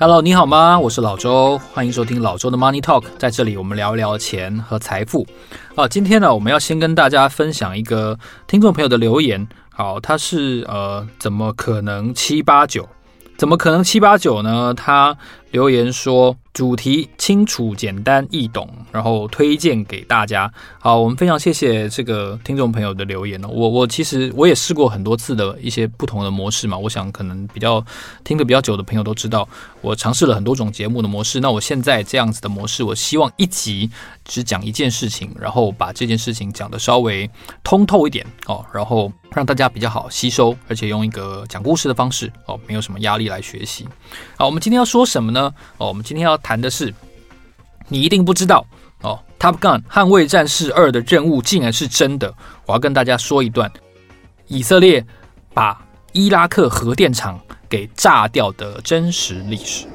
Hello，你好吗？我是老周，欢迎收听老周的 Money Talk。在这里，我们聊一聊钱和财富。好，今天呢，我们要先跟大家分享一个听众朋友的留言。好，他是呃，怎么可能七八九？怎么可能七八九呢？他留言说。主题清楚、简单、易懂，然后推荐给大家。好，我们非常谢谢这个听众朋友的留言哦。我我其实我也试过很多次的一些不同的模式嘛。我想可能比较听得比较久的朋友都知道，我尝试了很多种节目的模式。那我现在这样子的模式，我希望一集只讲一件事情，然后把这件事情讲得稍微通透一点哦，然后让大家比较好吸收，而且用一个讲故事的方式哦，没有什么压力来学习。好，我们今天要说什么呢？哦，我们今天要。谈的是，你一定不知道哦，《Top Gun》捍卫战士二的任务竟然是真的。我要跟大家说一段以色列把伊拉克核电厂给炸掉的真实历史。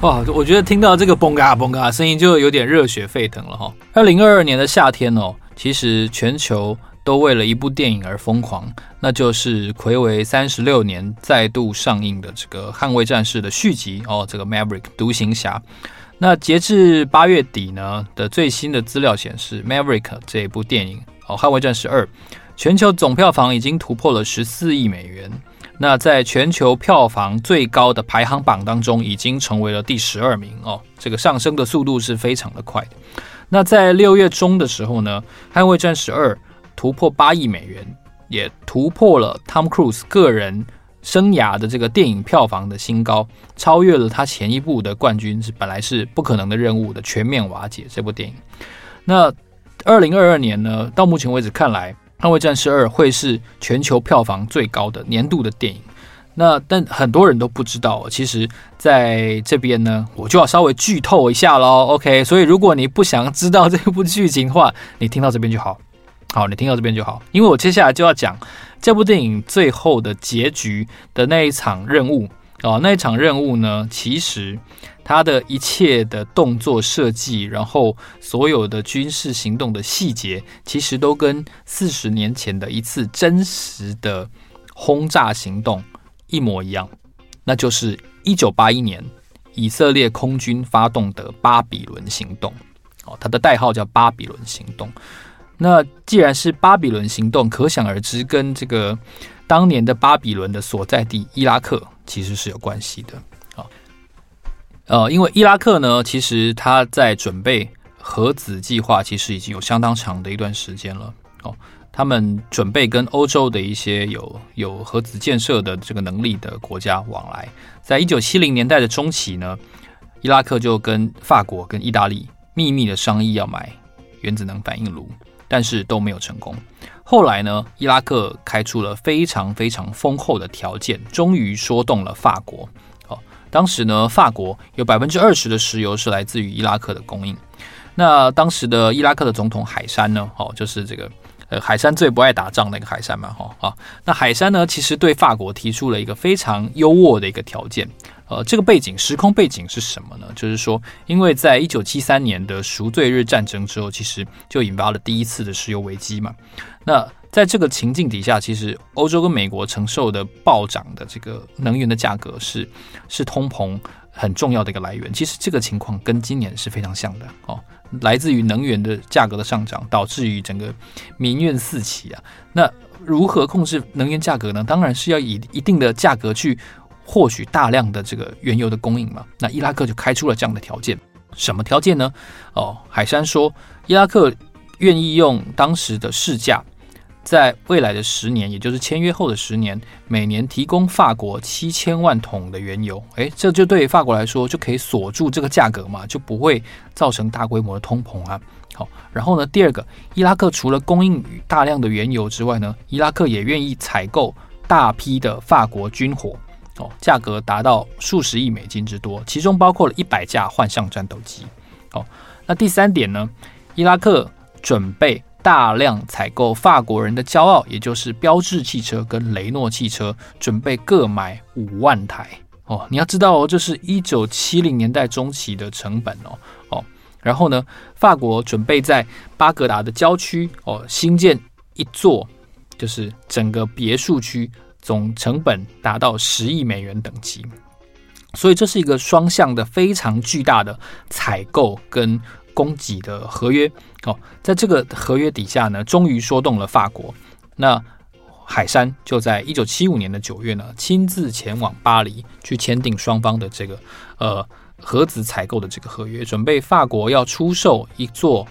哇，我觉得听到这个嘣嘎嘣嘎声音就有点热血沸腾了哈。二零二二年的夏天哦，其实全球。都为了一部电影而疯狂，那就是暌违三十六年再度上映的这个《捍卫战士》的续集哦，这个 Maverick 独行侠。那截至八月底呢的最新的资料显示，《Maverick》这一部电影哦，《捍卫战士二》全球总票房已经突破了十四亿美元。那在全球票房最高的排行榜当中，已经成为了第十二名哦，这个上升的速度是非常的快的。那在六月中的时候呢，《捍卫战士二》突破八亿美元，也突破了 Tom Cruise 个人生涯的这个电影票房的新高，超越了他前一部的冠军，是本来是不可能的任务的全面瓦解这部电影。那二零二二年呢，到目前为止看来，《捍卫战士二》会是全球票房最高的年度的电影。那但很多人都不知道，其实在这边呢，我就要稍微剧透一下喽。OK，所以如果你不想知道这部剧情的话，你听到这边就好。好，你听到这边就好，因为我接下来就要讲这部电影最后的结局的那一场任务哦。那一场任务呢，其实它的一切的动作设计，然后所有的军事行动的细节，其实都跟四十年前的一次真实的轰炸行动一模一样。那就是一九八一年以色列空军发动的巴比伦行动哦，它的代号叫巴比伦行动。那既然是巴比伦行动，可想而知，跟这个当年的巴比伦的所在地伊拉克其实是有关系的啊。呃，因为伊拉克呢，其实他在准备核子计划，其实已经有相当长的一段时间了。哦，他们准备跟欧洲的一些有有核子建设的这个能力的国家往来。在一九七零年代的中期呢，伊拉克就跟法国跟意大利秘密的商议要买原子能反应炉。但是都没有成功。后来呢，伊拉克开出了非常非常丰厚的条件，终于说动了法国。哦，当时呢，法国有百分之二十的石油是来自于伊拉克的供应。那当时的伊拉克的总统海珊呢，哦，就是这个呃，海山最不爱打仗那个海山嘛，哈啊。那海山呢，其实对法国提出了一个非常优渥的一个条件。呃，这个背景时空背景是什么呢？就是说，因为在一九七三年的赎罪日战争之后，其实就引发了第一次的石油危机嘛。那在这个情境底下，其实欧洲跟美国承受的暴涨的这个能源的价格是是通膨很重要的一个来源。其实这个情况跟今年是非常像的哦，来自于能源的价格的上涨，导致于整个民怨四起啊。那如何控制能源价格呢？当然是要以一定的价格去。获取大量的这个原油的供应嘛，那伊拉克就开出了这样的条件。什么条件呢？哦，海山说，伊拉克愿意用当时的市价，在未来的十年，也就是签约后的十年，每年提供法国七千万桶的原油。诶，这就对法国来说就可以锁住这个价格嘛，就不会造成大规模的通膨啊。好，然后呢，第二个，伊拉克除了供应大量的原油之外呢，伊拉克也愿意采购大批的法国军火。哦，价格达到数十亿美金之多，其中包括了一百架幻象战斗机。哦，那第三点呢？伊拉克准备大量采购法国人的骄傲，也就是标致汽车跟雷诺汽车，准备各买五万台。哦，你要知道哦，这是一九七零年代中期的成本哦。哦，然后呢，法国准备在巴格达的郊区哦新建一座就是整个别墅区总成本达到十亿美元等级，所以这是一个双向的非常巨大的采购跟供给的合约。哦，在这个合约底下呢，终于说动了法国。那海山就在一九七五年的九月呢，亲自前往巴黎去签订双方的这个呃核子采购的这个合约，准备法国要出售一座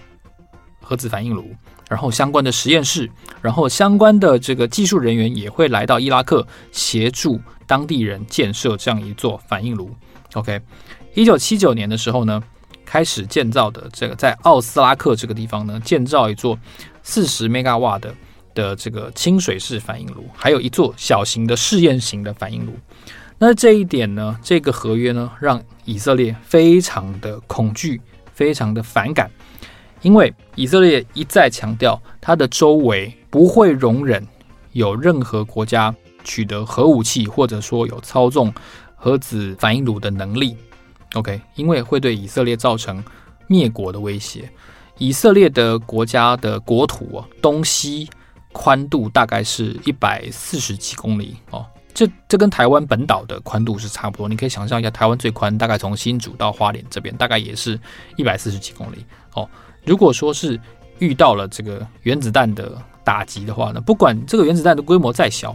核子反应炉，然后相关的实验室，然后相关的这个技术人员也会来到伊拉克协助当地人建设这样一座反应炉。OK，一九七九年的时候呢，开始建造的这个在奥斯拉克这个地方呢，建造一座四十 mega 瓦的。的这个清水式反应炉，还有一座小型的试验型的反应炉。那这一点呢，这个合约呢，让以色列非常的恐惧，非常的反感，因为以色列一再强调，它的周围不会容忍有任何国家取得核武器，或者说有操纵核子反应炉的能力。OK，因为会对以色列造成灭国的威胁。以色列的国家的国土啊，东西。宽度大概是一百四十几公里哦，这这跟台湾本岛的宽度是差不多。你可以想象一下，台湾最宽大概从新竹到花莲这边，大概也是一百四十几公里哦。如果说是遇到了这个原子弹的打击的话呢，不管这个原子弹的规模再小，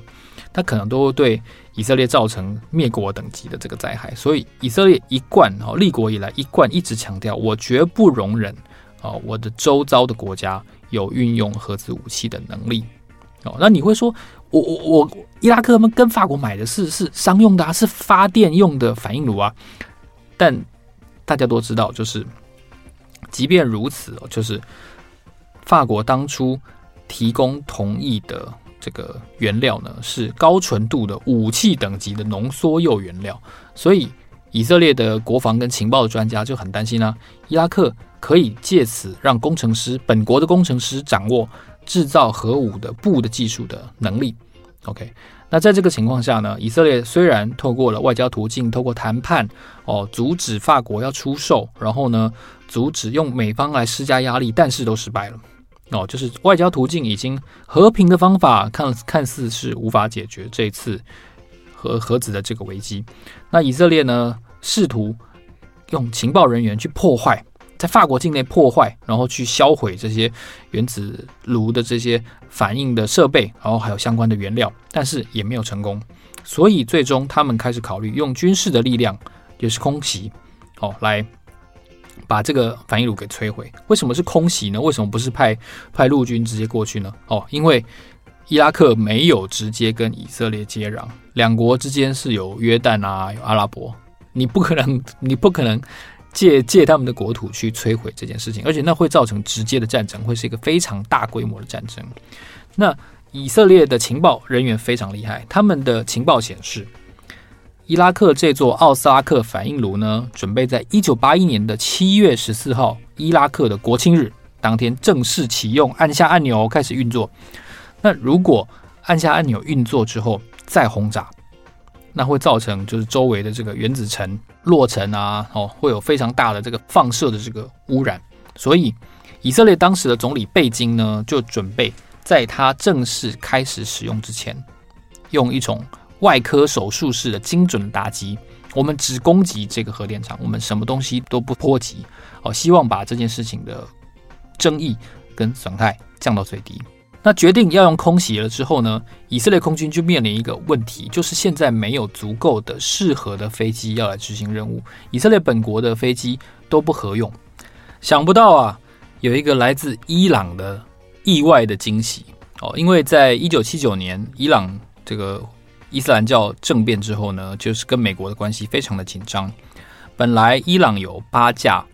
它可能都会对以色列造成灭国等级的这个灾害。所以以色列一贯哦，立国以来一贯一直强调，我绝不容忍哦，我的周遭的国家。有运用核子武器的能力哦，那你会说，我我我伊拉克他们跟法国买的是是商用的啊，是发电用的反应炉啊。但大家都知道，就是即便如此，就是法国当初提供同意的这个原料呢，是高纯度的武器等级的浓缩铀原料，所以以色列的国防跟情报的专家就很担心啊，伊拉克。可以借此让工程师，本国的工程师掌握制造核武的布的技术的能力。OK，那在这个情况下呢，以色列虽然透过了外交途径，透过谈判哦，阻止法国要出售，然后呢，阻止用美方来施加压力，但是都失败了。哦，就是外交途径已经和平的方法看看似是无法解决这次核核子的这个危机。那以色列呢，试图用情报人员去破坏。在法国境内破坏，然后去销毁这些原子炉的这些反应的设备，然后还有相关的原料，但是也没有成功。所以最终他们开始考虑用军事的力量，就是空袭，哦，来把这个反应炉给摧毁。为什么是空袭呢？为什么不是派派陆军直接过去呢？哦，因为伊拉克没有直接跟以色列接壤，两国之间是有约旦啊，有阿拉伯，你不可能，你不可能。借借他们的国土去摧毁这件事情，而且那会造成直接的战争，会是一个非常大规模的战争。那以色列的情报人员非常厉害，他们的情报显示，伊拉克这座奥斯拉克反应炉呢，准备在一九八一年的七月十四号，伊拉克的国庆日当天正式启用，按下按钮开始运作。那如果按下按钮运作之后再轰炸，那会造成就是周围的这个原子层落尘啊，哦，会有非常大的这个放射的这个污染。所以以色列当时的总理贝金呢，就准备在他正式开始使用之前，用一种外科手术式的精准打击，我们只攻击这个核电厂，我们什么东西都不波及，哦，希望把这件事情的争议跟损害降到最低。那决定要用空袭了之后呢，以色列空军就面临一个问题，就是现在没有足够的适合的飞机要来执行任务。以色列本国的飞机都不合用。想不到啊，有一个来自伊朗的意外的惊喜哦，因为在一九七九年伊朗这个伊斯兰教政变之后呢，就是跟美国的关系非常的紧张。本来伊朗有八架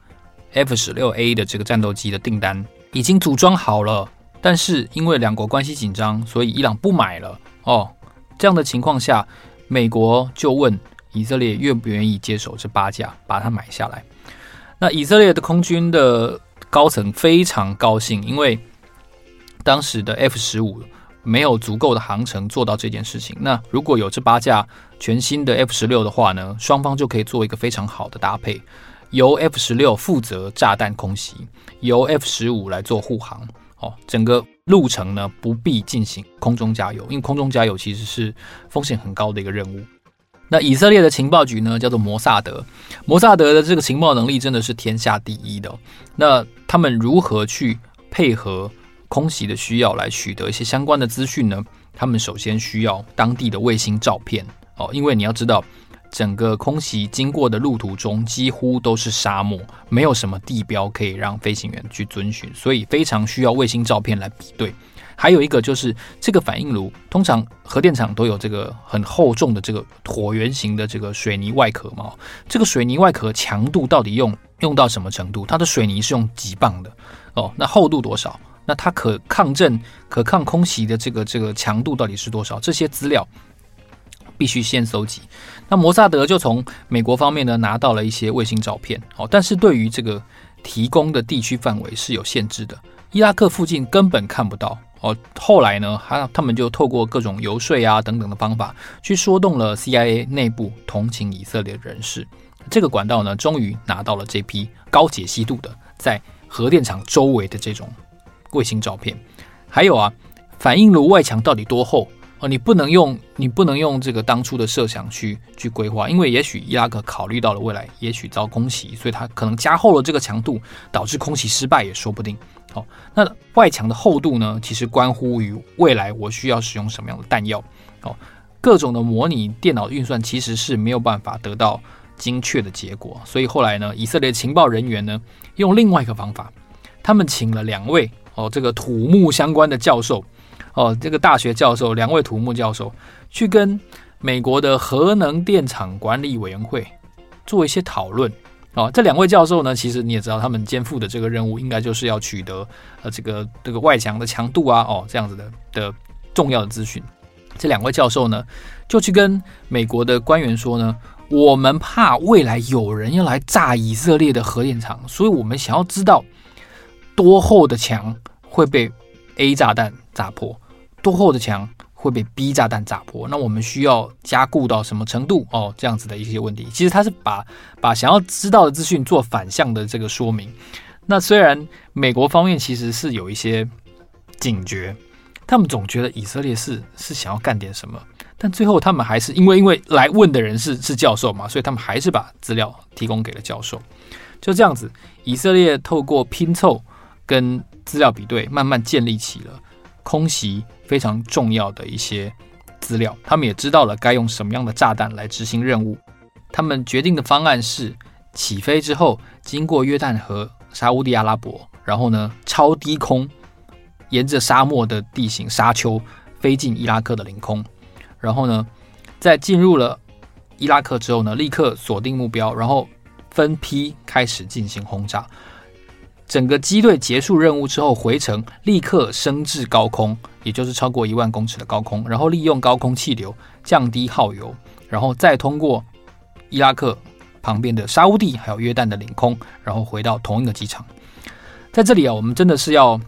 F 十六 A 的这个战斗机的订单已经组装好了。但是因为两国关系紧张，所以伊朗不买了哦。这样的情况下，美国就问以色列愿不愿意接手这八架，把它买下来。那以色列的空军的高层非常高兴，因为当时的 F 十五没有足够的航程做到这件事情。那如果有这八架全新的 F 十六的话呢，双方就可以做一个非常好的搭配，由 F 十六负责炸弹空袭，由 F 十五来做护航。哦，整个路程呢不必进行空中加油，因为空中加油其实是风险很高的一个任务。那以色列的情报局呢，叫做摩萨德，摩萨德的这个情报能力真的是天下第一的。那他们如何去配合空袭的需要来取得一些相关的资讯呢？他们首先需要当地的卫星照片哦，因为你要知道，整个空袭经过的路途中几乎都是沙漠，没有什么地标可以让飞行员去遵循，所以非常需要卫星照片来比对。还有一个就是这个反应炉，通常核电厂都有这个很厚重的这个椭圆形的这个水泥外壳嘛。这个水泥外壳强度到底用用到什么程度？它的水泥是用几磅的哦？那厚度多少？那它可抗震、可抗空袭的这个这个强度到底是多少？这些资料必须先搜集。那摩萨德就从美国方面呢拿到了一些卫星照片哦，但是对于这个提供的地区范围是有限制的，伊拉克附近根本看不到。哦，后来呢，他他们就透过各种游说啊等等的方法，去说动了 CIA 内部同情以色列人士。这个管道呢，终于拿到了这批高解析度的在核电厂周围的这种卫星照片。还有啊，反应炉外墙到底多厚？哦，你不能用你不能用这个当初的设想去去规划，因为也许伊拉克考虑到了未来，也许遭空袭，所以它可能加厚了这个强度，导致空袭失败也说不定。好，那外墙的厚度呢？其实关乎于未来我需要使用什么样的弹药。哦，各种的模拟电脑运算其实是没有办法得到精确的结果。所以后来呢，以色列情报人员呢用另外一个方法，他们请了两位哦，这个土木相关的教授哦，这个大学教授，两位土木教授去跟美国的核能电厂管理委员会做一些讨论。哦，这两位教授呢，其实你也知道，他们肩负的这个任务，应该就是要取得呃这个这个外墙的强度啊，哦这样子的的重要的资讯。这两位教授呢，就去跟美国的官员说呢，我们怕未来有人要来炸以色列的核电厂，所以我们想要知道多厚的墙会被 A 炸弹炸破，多厚的墙。会被 B 炸弹炸破，那我们需要加固到什么程度？哦，这样子的一些问题，其实他是把把想要知道的资讯做反向的这个说明。那虽然美国方面其实是有一些警觉，他们总觉得以色列是是想要干点什么，但最后他们还是因为因为来问的人是是教授嘛，所以他们还是把资料提供给了教授。就这样子，以色列透过拼凑跟资料比对，慢慢建立起了。空袭非常重要的一些资料，他们也知道了该用什么样的炸弹来执行任务。他们决定的方案是起飞之后，经过约旦河、沙乌地阿拉伯，然后呢超低空，沿着沙漠的地形沙丘飞进伊拉克的领空，然后呢在进入了伊拉克之后呢，立刻锁定目标，然后分批开始进行轰炸。整个机队结束任务之后回程，立刻升至高空，也就是超过一万公尺的高空，然后利用高空气流降低耗油，然后再通过伊拉克旁边的沙乌地还有约旦的领空，然后回到同一个机场。在这里啊，我们真的是要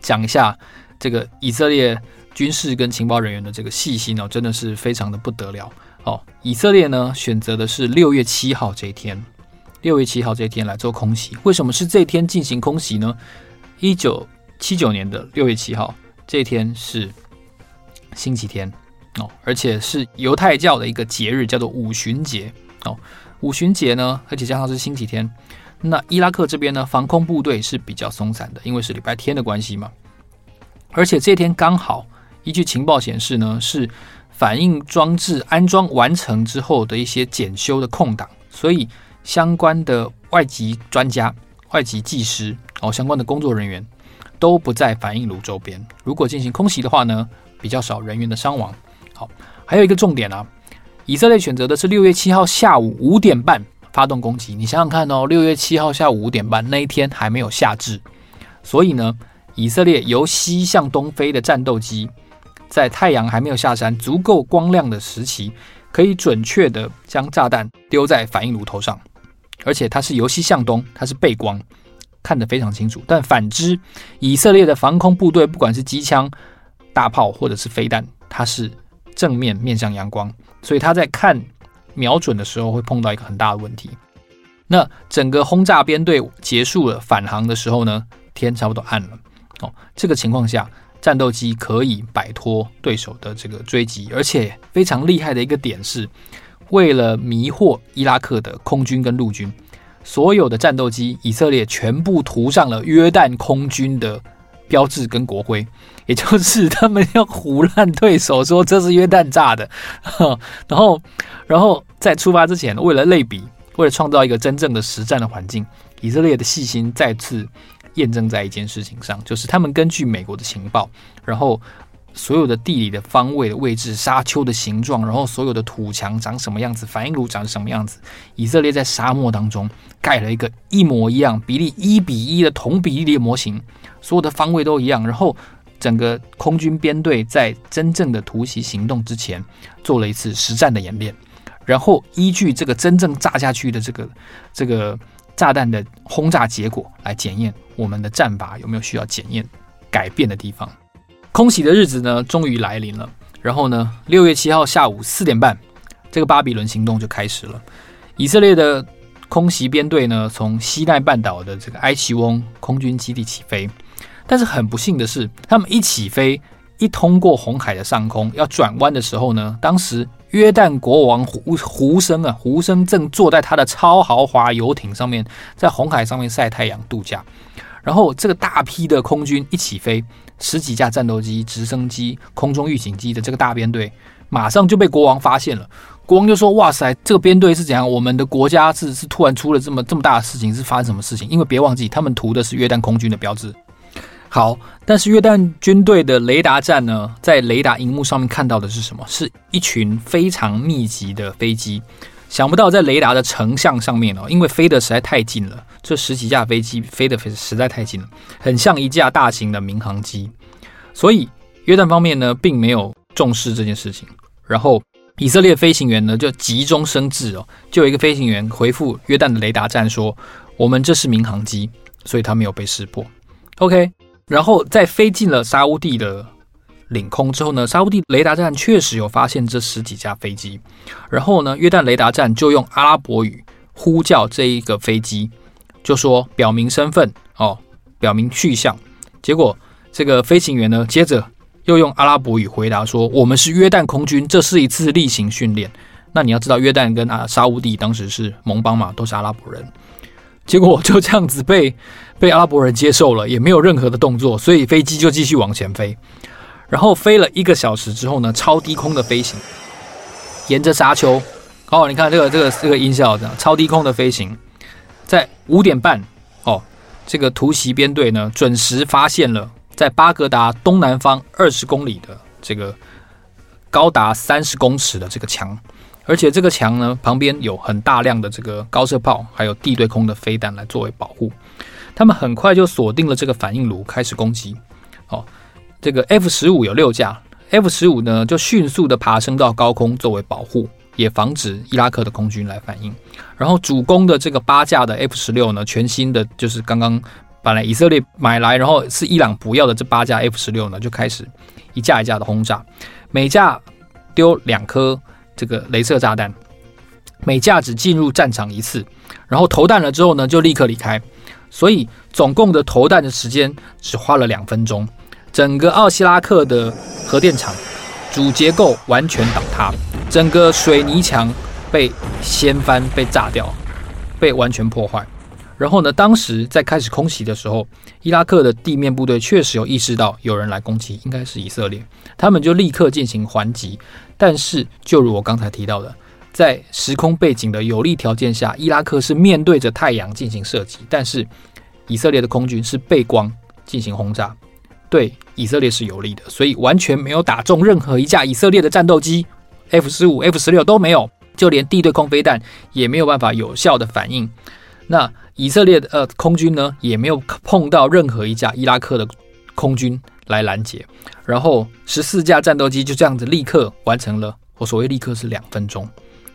讲一下这个以色列军事跟情报人员的这个细心哦，真的是非常的不得了哦。以色列呢选择的是六月七号这一天。六月七号这一天来做空袭，为什么是这一天进行空袭呢？一九七九年的六月七号这一天是星期天哦，而且是犹太教的一个节日，叫做五旬节哦。五旬节呢，而且加上是星期天，那伊拉克这边呢，防空部队是比较松散的，因为是礼拜天的关系嘛。而且这天刚好，依据情报显示呢，是反应装置安装完成之后的一些检修的空档，所以。相关的外籍专家、外籍技师哦，相关的工作人员都不在反应炉周边。如果进行空袭的话呢，比较少人员的伤亡。好，还有一个重点啊，以色列选择的是六月七号下午五点半发动攻击。你想想看哦，六月七号下午五点半那一天还没有夏至，所以呢，以色列由西向东飞的战斗机，在太阳还没有下山、足够光亮的时期，可以准确地将炸弹丢在反应炉头上。而且它是由西向东，它是背光，看得非常清楚。但反之，以色列的防空部队，不管是机枪、大炮或者是飞弹，它是正面面向阳光，所以他在看瞄准的时候会碰到一个很大的问题。那整个轰炸编队结束了返航的时候呢，天差不多暗了。哦，这个情况下，战斗机可以摆脱对手的这个追击，而且非常厉害的一个点是，为了迷惑伊拉克的空军跟陆军，所有的战斗机以色列全部涂上了约旦空军的标志跟国徽，也就是他们要胡乱对手，说这是约旦炸的。然后，然后在出发之前，为了类比，为了创造一个真正的实战的环境，以色列的细心再次。验证在一件事情上，就是他们根据美国的情报，然后所有的地理的方位的位置、沙丘的形状，然后所有的土墙长什么样子、反应炉长什么样子，以色列在沙漠当中盖了一个一模一样、比例一比一的同比例的模型，所有的方位都一样。然后整个空军编队在真正的突袭行动之前做了一次实战的演练，然后依据这个真正炸下去的这个这个。炸弹的轰炸结果来检验我们的战法有没有需要检验改变的地方。空袭的日子呢，终于来临了。然后呢，六月七号下午四点半，这个巴比伦行动就开始了。以色列的空袭编队呢，从西奈半岛的这个埃奇翁空军基地起飞。但是很不幸的是，他们一起飞，一通过红海的上空，要转弯的时候呢，当时。约旦国王胡胡生啊，胡生正坐在他的超豪华游艇上面，在红海上面晒太阳度假。然后这个大批的空军一起飞，十几架战斗机、直升机、空中预警机的这个大编队，马上就被国王发现了。国王就说：“哇塞，这个编队是怎样？我们的国家是是突然出了这么这么大的事情，是发生什么事情？因为别忘记，他们涂的是约旦空军的标志。”好，但是约旦军队的雷达站呢，在雷达荧幕上面看到的是什么？是一群非常密集的飞机。想不到在雷达的成像上面哦，因为飞得实在太近了，这十几架飞机飞得实在太近了，很像一架大型的民航机。所以约旦方面呢，并没有重视这件事情。然后以色列飞行员呢，就急中生智哦，就有一个飞行员回复约旦的雷达站说：“我们这是民航机，所以他没有被识破。” OK。然后在飞进了沙乌地的领空之后呢，沙乌地雷达站确实有发现这十几架飞机。然后呢，约旦雷达站就用阿拉伯语呼叫这一个飞机，就说表明身份哦，表明去向。结果这个飞行员呢，接着又用阿拉伯语回答说：“我们是约旦空军，这是一次例行训练。”那你要知道，约旦跟啊沙乌地当时是盟邦嘛，都是阿拉伯人。结果就这样子被被阿拉伯人接受了，也没有任何的动作，所以飞机就继续往前飞。然后飞了一个小时之后呢，超低空的飞行，沿着沙丘，哦，你看这个这个这个音效，这样超低空的飞行，五点半，哦，这个突袭编队呢准时发现了在巴格达东南方二十公里的这个高达三十公尺的这个墙。而且这个墙呢，旁边有很大量的这个高射炮，还有地对空的飞弹来作为保护。他们很快就锁定了这个反应炉，开始攻击。哦，这个 F 十五有六架，F 十五呢就迅速的爬升到高空作为保护，也防止伊拉克的空军来反应。然后主攻的这个八架的 F 十六呢，全新的就是刚刚本来以色列买来，然后是伊朗不要的这八架 F 十六呢，就开始一架一架的轰炸，每架丢两颗。这个镭射炸弹，每架只进入战场一次，然后投弹了之后呢，就立刻离开，所以总共的投弹的时间只花了两分钟。整个奥西拉克的核电厂主结构完全倒塌，整个水泥墙被掀翻、被炸掉、被完全破坏。然后呢，当时在开始空袭的时候，伊拉克的地面部队确实有意识到有人来攻击，应该是以色列，他们就立刻进行还击。但是，就如我刚才提到的，在时空背景的有利条件下，伊拉克是面对着太阳进行射击，但是以色列的空军是背光进行轰炸，对以色列是有利的，所以完全没有打中任何一架以色列的战斗机，F 十五、F 十六都没有，就连地对空飞弹也没有办法有效的反应。那以色列的呃空军呢，也没有碰到任何一架伊拉克的空军。来拦截，然后十四架战斗机就这样子立刻完成了。我所谓立刻是两分钟，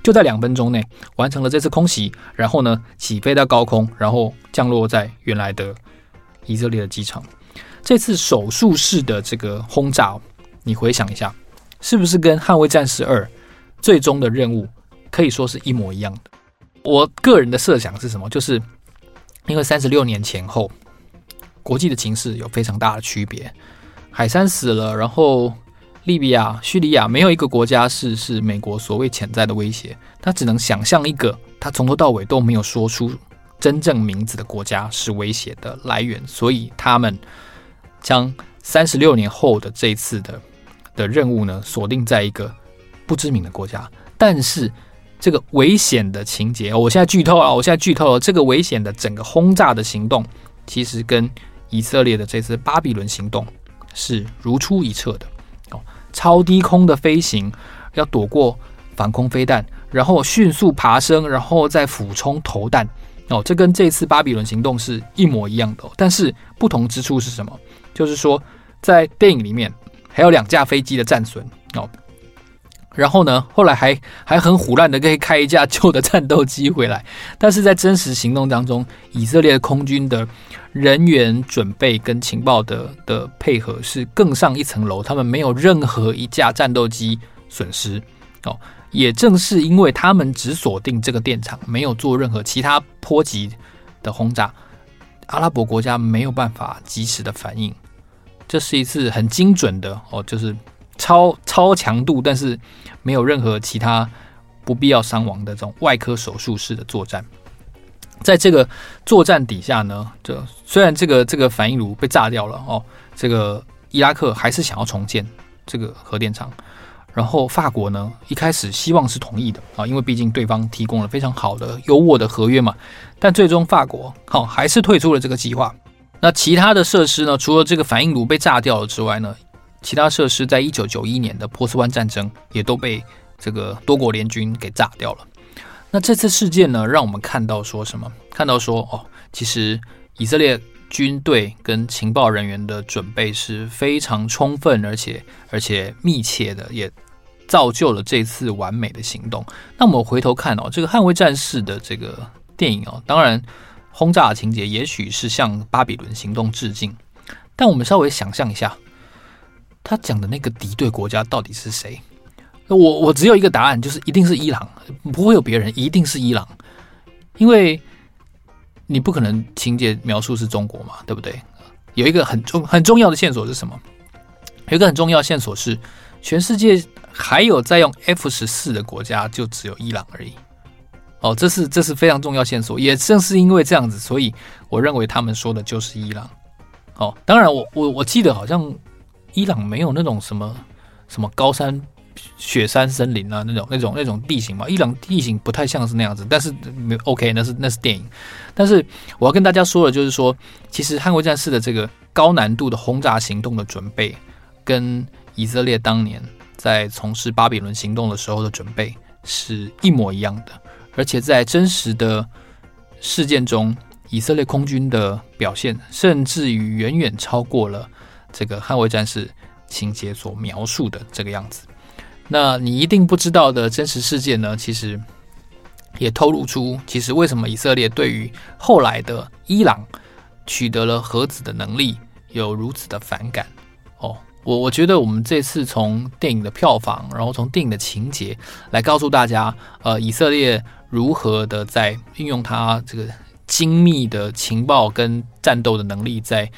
就在两分钟内完成了这次空袭。然后呢，起飞到高空，然后降落在原来的以色列的机场。这次手术式的这个轰炸，你回想一下，是不是跟《捍卫战士二》最终的任务可以说是一模一样的？我个人的设想是什么？就是因为三十六年前后。国际的情势有非常大的区别。海山死了，然后利比亚、叙利亚没有一个国家是是美国所谓潜在的威胁，他只能想象一个他从头到尾都没有说出真正名字的国家是威胁的来源，所以他们将三十六年后的这一次的的任务呢锁定在一个不知名的国家，但是。这个危险的情节，我现在剧透了！我现在剧透了这个危险的整个轰炸的行动，其实跟以色列的这次巴比伦行动是如出一辙的哦。超低空的飞行，要躲过反空飞弹，然后迅速爬升，然后再俯冲投弹哦。这跟这次巴比伦行动是一模一样的。但是不同之处是什么？就是说，在电影里面还有两架飞机的战损哦。然后呢，后来还还很唬烂的可以开一架旧的战斗机回来，但是在真实行动当中，以色列空军的人员准备跟情报的的配合是更上一层楼，他们没有任何一架战斗机损失哦。也正是因为他们只锁定这个电厂，没有做任何其他波及的轰炸，阿拉伯国家没有办法及时的反应，这是一次很精准的哦，就是。超超强度，但是没有任何其他不必要伤亡的这种外科手术式的作战，在这个作战底下呢，这虽然这个这个反应炉被炸掉了哦，这个伊拉克还是想要重建这个核电厂，然后法国呢一开始希望是同意的啊，因为毕竟对方提供了非常好的优渥的合约嘛，但最终法国好还是退出了这个计划。那其他的设施呢，除了这个反应炉被炸掉了之外呢，其他设施在一九九一年的波斯湾战争也都被这个多国联军给炸掉了。那这次事件呢，让我们看到说什么？看到说哦，其实以色列军队跟情报人员的准备是非常充分，而且而且密切的，也造就了这次完美的行动。那我们回头看哦，这个《捍卫战士》的这个电影哦，当然轰炸的情节也许是向巴比伦行动致敬，但我们稍微想象一下。他讲的那个敌对国家到底是谁？我我只有一个答案，就是一定是伊朗，不会有别人，一定是伊朗，因为你不可能情节描述是中国嘛，对不对？有一个很重很重要的线索是什么？有一个很重要的线索是，全世界还有在用 F 十四的国家就只有伊朗而已。哦，这是这是非常重要线索，也正是因为这样子，所以我认为他们说的就是伊朗。哦，当然我我我记得好像。伊朗没有那种什么什么高山雪山森林啊，那种那种那种地形嘛。伊朗地形不太像是那样子，但是 OK，那是那是电影。但是我要跟大家说的，就是说，其实捍卫战士的这个高难度的轰炸行动的准备，跟以色列当年在从事巴比伦行动的时候的准备是一模一样的。而且在真实的事件中，以色列空军的表现，甚至于远远超过了。这个捍卫战士情节所描述的这个样子，那你一定不知道的真实事件呢？其实也透露出，其实为什么以色列对于后来的伊朗取得了核子的能力有如此的反感？哦，我我觉得我们这次从电影的票房，然后从电影的情节来告诉大家，呃，以色列如何的在运用它这个精密的情报跟战斗的能力在。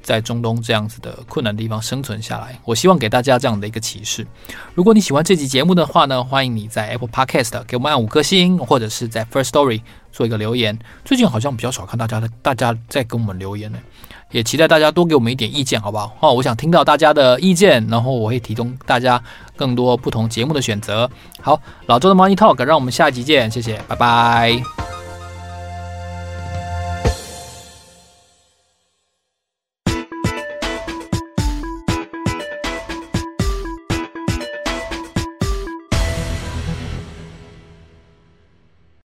在中东这样子的困难的地方生存下来，我希望给大家这样的一个启示。如果你喜欢这期节目的话呢，欢迎你在 Apple Podcast 给我们按五颗星，或者是在 First Story 做一个留言。最近好像比较少看大家的，大家在跟我们留言呢，也期待大家多给我们一点意见，好不好？哦，我想听到大家的意见，然后我会提供大家更多不同节目的选择。好，老周的 Money Talk，让我们下一集见，谢谢，拜拜。